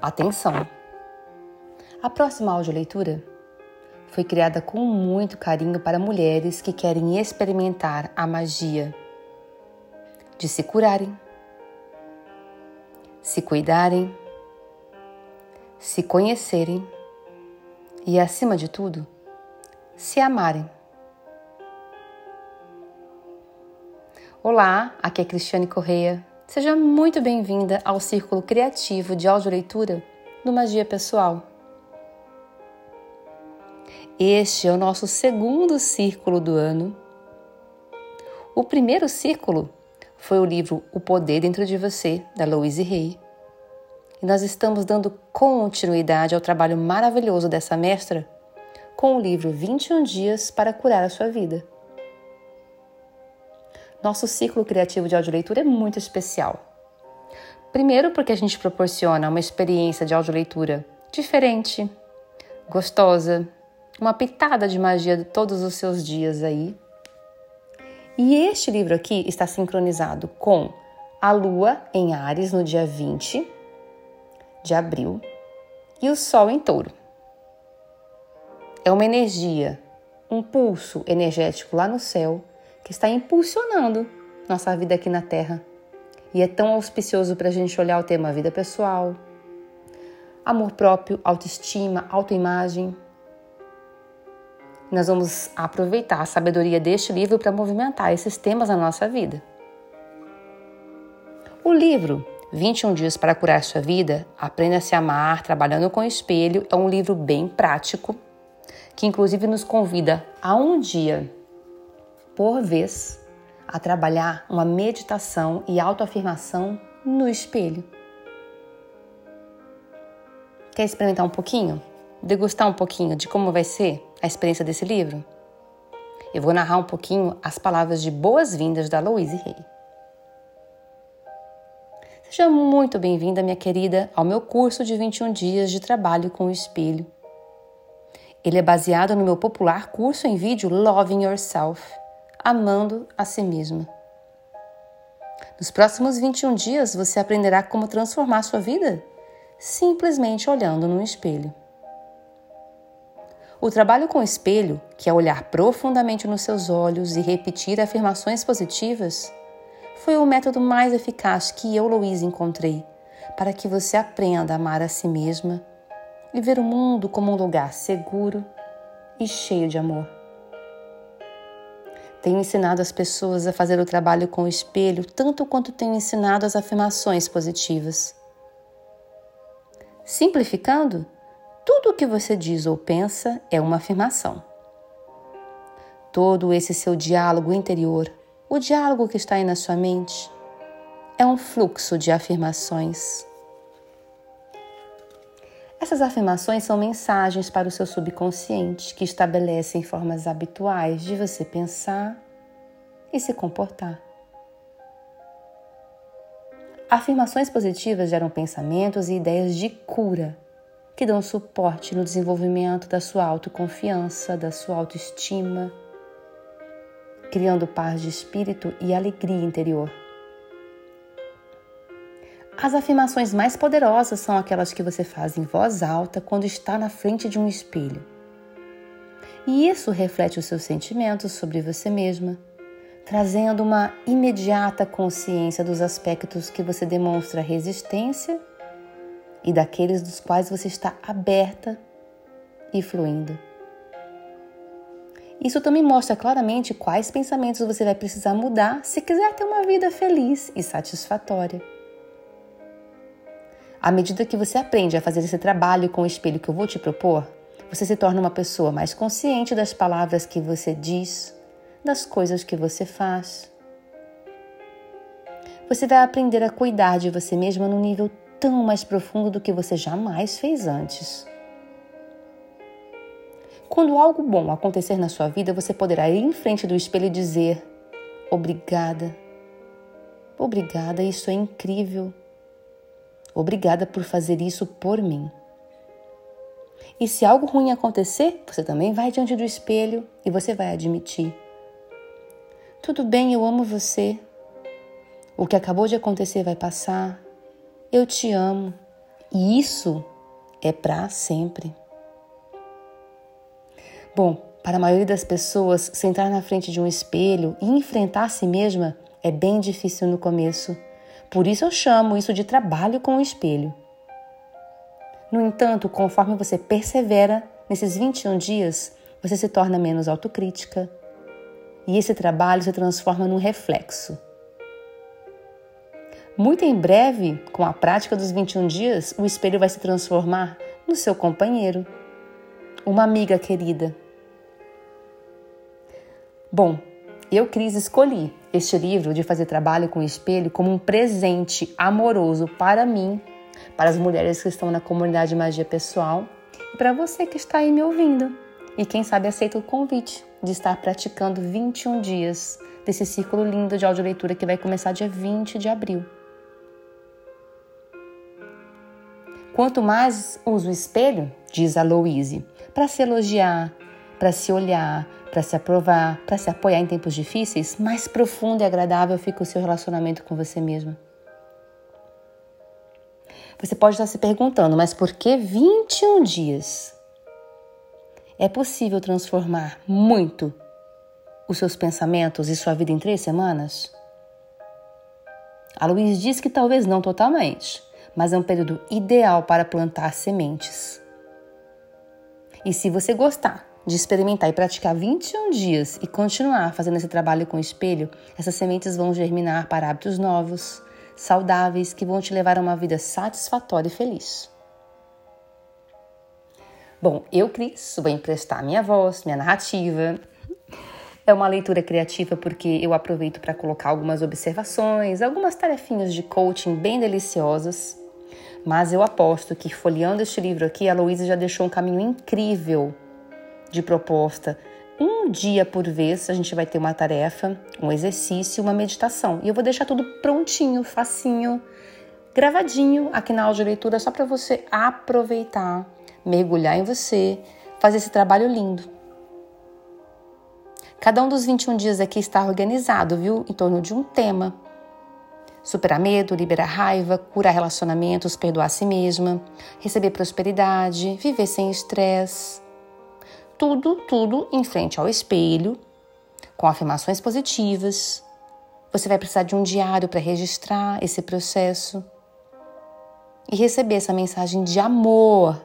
Atenção! A próxima audioleitura foi criada com muito carinho para mulheres que querem experimentar a magia de se curarem, se cuidarem, se conhecerem e, acima de tudo, se amarem. Olá, aqui é Cristiane Correia. Seja muito bem-vinda ao Círculo Criativo de Audioleitura do Magia Pessoal. Este é o nosso segundo círculo do ano. O primeiro círculo foi o livro O Poder Dentro de Você, da Louise Hay. E nós estamos dando continuidade ao trabalho maravilhoso dessa mestra com o livro 21 Dias para Curar a Sua Vida. Nosso ciclo criativo de audioleitura é muito especial. Primeiro, porque a gente proporciona uma experiência de audioleitura diferente, gostosa, uma pitada de magia de todos os seus dias aí. E este livro aqui está sincronizado com a Lua em Ares no dia 20 de abril e o Sol em Touro. É uma energia, um pulso energético lá no céu que está impulsionando nossa vida aqui na Terra. E é tão auspicioso para a gente olhar o tema vida pessoal, amor próprio, autoestima, autoimagem. Nós vamos aproveitar a sabedoria deste livro para movimentar esses temas na nossa vida. O livro 21 Dias para Curar Sua Vida, Aprenda a Se Amar Trabalhando com o Espelho, é um livro bem prático, que inclusive nos convida a um dia por vez a trabalhar uma meditação e autoafirmação no espelho. Quer experimentar um pouquinho? Degustar um pouquinho de como vai ser a experiência desse livro? Eu vou narrar um pouquinho as palavras de boas-vindas da Louise Hay. Seja muito bem-vinda, minha querida, ao meu curso de 21 dias de trabalho com o espelho. Ele é baseado no meu popular curso em vídeo Loving Yourself, amando a si mesma. Nos próximos 21 dias você aprenderá como transformar sua vida simplesmente olhando no espelho. O trabalho com o espelho, que é olhar profundamente nos seus olhos e repetir afirmações positivas, foi o método mais eficaz que eu, Louise, encontrei para que você aprenda a amar a si mesma e ver o mundo como um lugar seguro e cheio de amor. Tenho ensinado as pessoas a fazer o trabalho com o espelho tanto quanto tenho ensinado as afirmações positivas. Simplificando, tudo o que você diz ou pensa é uma afirmação. Todo esse seu diálogo interior o diálogo que está aí na sua mente é um fluxo de afirmações. Essas afirmações são mensagens para o seu subconsciente que estabelecem formas habituais de você pensar e se comportar. Afirmações positivas geram pensamentos e ideias de cura que dão suporte no desenvolvimento da sua autoconfiança, da sua autoestima criando paz de espírito e alegria interior. As afirmações mais poderosas são aquelas que você faz em voz alta quando está na frente de um espelho. E isso reflete os seus sentimentos sobre você mesma, trazendo uma imediata consciência dos aspectos que você demonstra resistência e daqueles dos quais você está aberta e fluindo. Isso também mostra claramente quais pensamentos você vai precisar mudar se quiser ter uma vida feliz e satisfatória. À medida que você aprende a fazer esse trabalho com o espelho que eu vou te propor, você se torna uma pessoa mais consciente das palavras que você diz, das coisas que você faz. Você vai aprender a cuidar de você mesma num nível tão mais profundo do que você jamais fez antes. Quando algo bom acontecer na sua vida, você poderá ir em frente do espelho e dizer: Obrigada. Obrigada, isso é incrível. Obrigada por fazer isso por mim. E se algo ruim acontecer, você também vai diante do espelho e você vai admitir: Tudo bem, eu amo você. O que acabou de acontecer vai passar. Eu te amo E isso é para sempre. Bom, para a maioria das pessoas, sentar na frente de um espelho e enfrentar a si mesma é bem difícil no começo. Por isso eu chamo isso de trabalho com o espelho. No entanto, conforme você persevera nesses 21 dias, você se torna menos autocrítica e esse trabalho se transforma num reflexo. Muito em breve, com a prática dos 21 dias, o espelho vai se transformar no seu companheiro, uma amiga querida. Bom, eu, Cris, escolhi este livro de fazer trabalho com o espelho como um presente amoroso para mim para as mulheres que estão na comunidade Magia Pessoal e para você que está aí me ouvindo. E quem sabe aceita o convite de estar praticando 21 dias desse círculo lindo de audioleitura que vai começar dia 20 de abril. Quanto mais uso o espelho, diz a Louise, para se elogiar, para se olhar, para se aprovar, para se apoiar em tempos difíceis, mais profundo e agradável fica o seu relacionamento com você mesma. Você pode estar se perguntando, mas por que 21 dias? É possível transformar muito os seus pensamentos e sua vida em três semanas? A Luiz diz que talvez não totalmente, mas é um período ideal para plantar sementes. E se você gostar de experimentar e praticar 21 dias e continuar fazendo esse trabalho com o espelho, essas sementes vão germinar para hábitos novos, saudáveis que vão te levar a uma vida satisfatória e feliz. Bom, eu, Cris, vou emprestar minha voz, minha narrativa. É uma leitura criativa porque eu aproveito para colocar algumas observações, algumas tarefinhas de coaching bem deliciosas. Mas eu aposto que folheando este livro aqui, a Louise já deixou um caminho incrível de proposta um dia por vez a gente vai ter uma tarefa, um exercício, uma meditação. E eu vou deixar tudo prontinho, facinho, gravadinho aqui na áudio leitura só para você aproveitar, mergulhar em você, fazer esse trabalho lindo. Cada um dos 21 dias aqui está organizado, viu? Em torno de um tema. Superar medo, liberar raiva, curar relacionamentos, perdoar a si mesma, receber prosperidade, viver sem estresse tudo, tudo em frente ao espelho, com afirmações positivas. Você vai precisar de um diário para registrar esse processo e receber essa mensagem de amor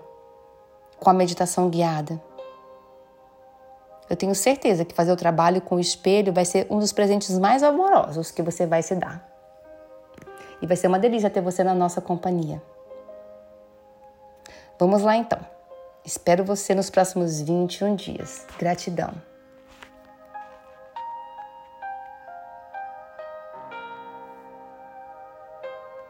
com a meditação guiada. Eu tenho certeza que fazer o trabalho com o espelho vai ser um dos presentes mais amorosos que você vai se dar. E vai ser uma delícia ter você na nossa companhia. Vamos lá então. Espero você nos próximos 21 dias. Gratidão.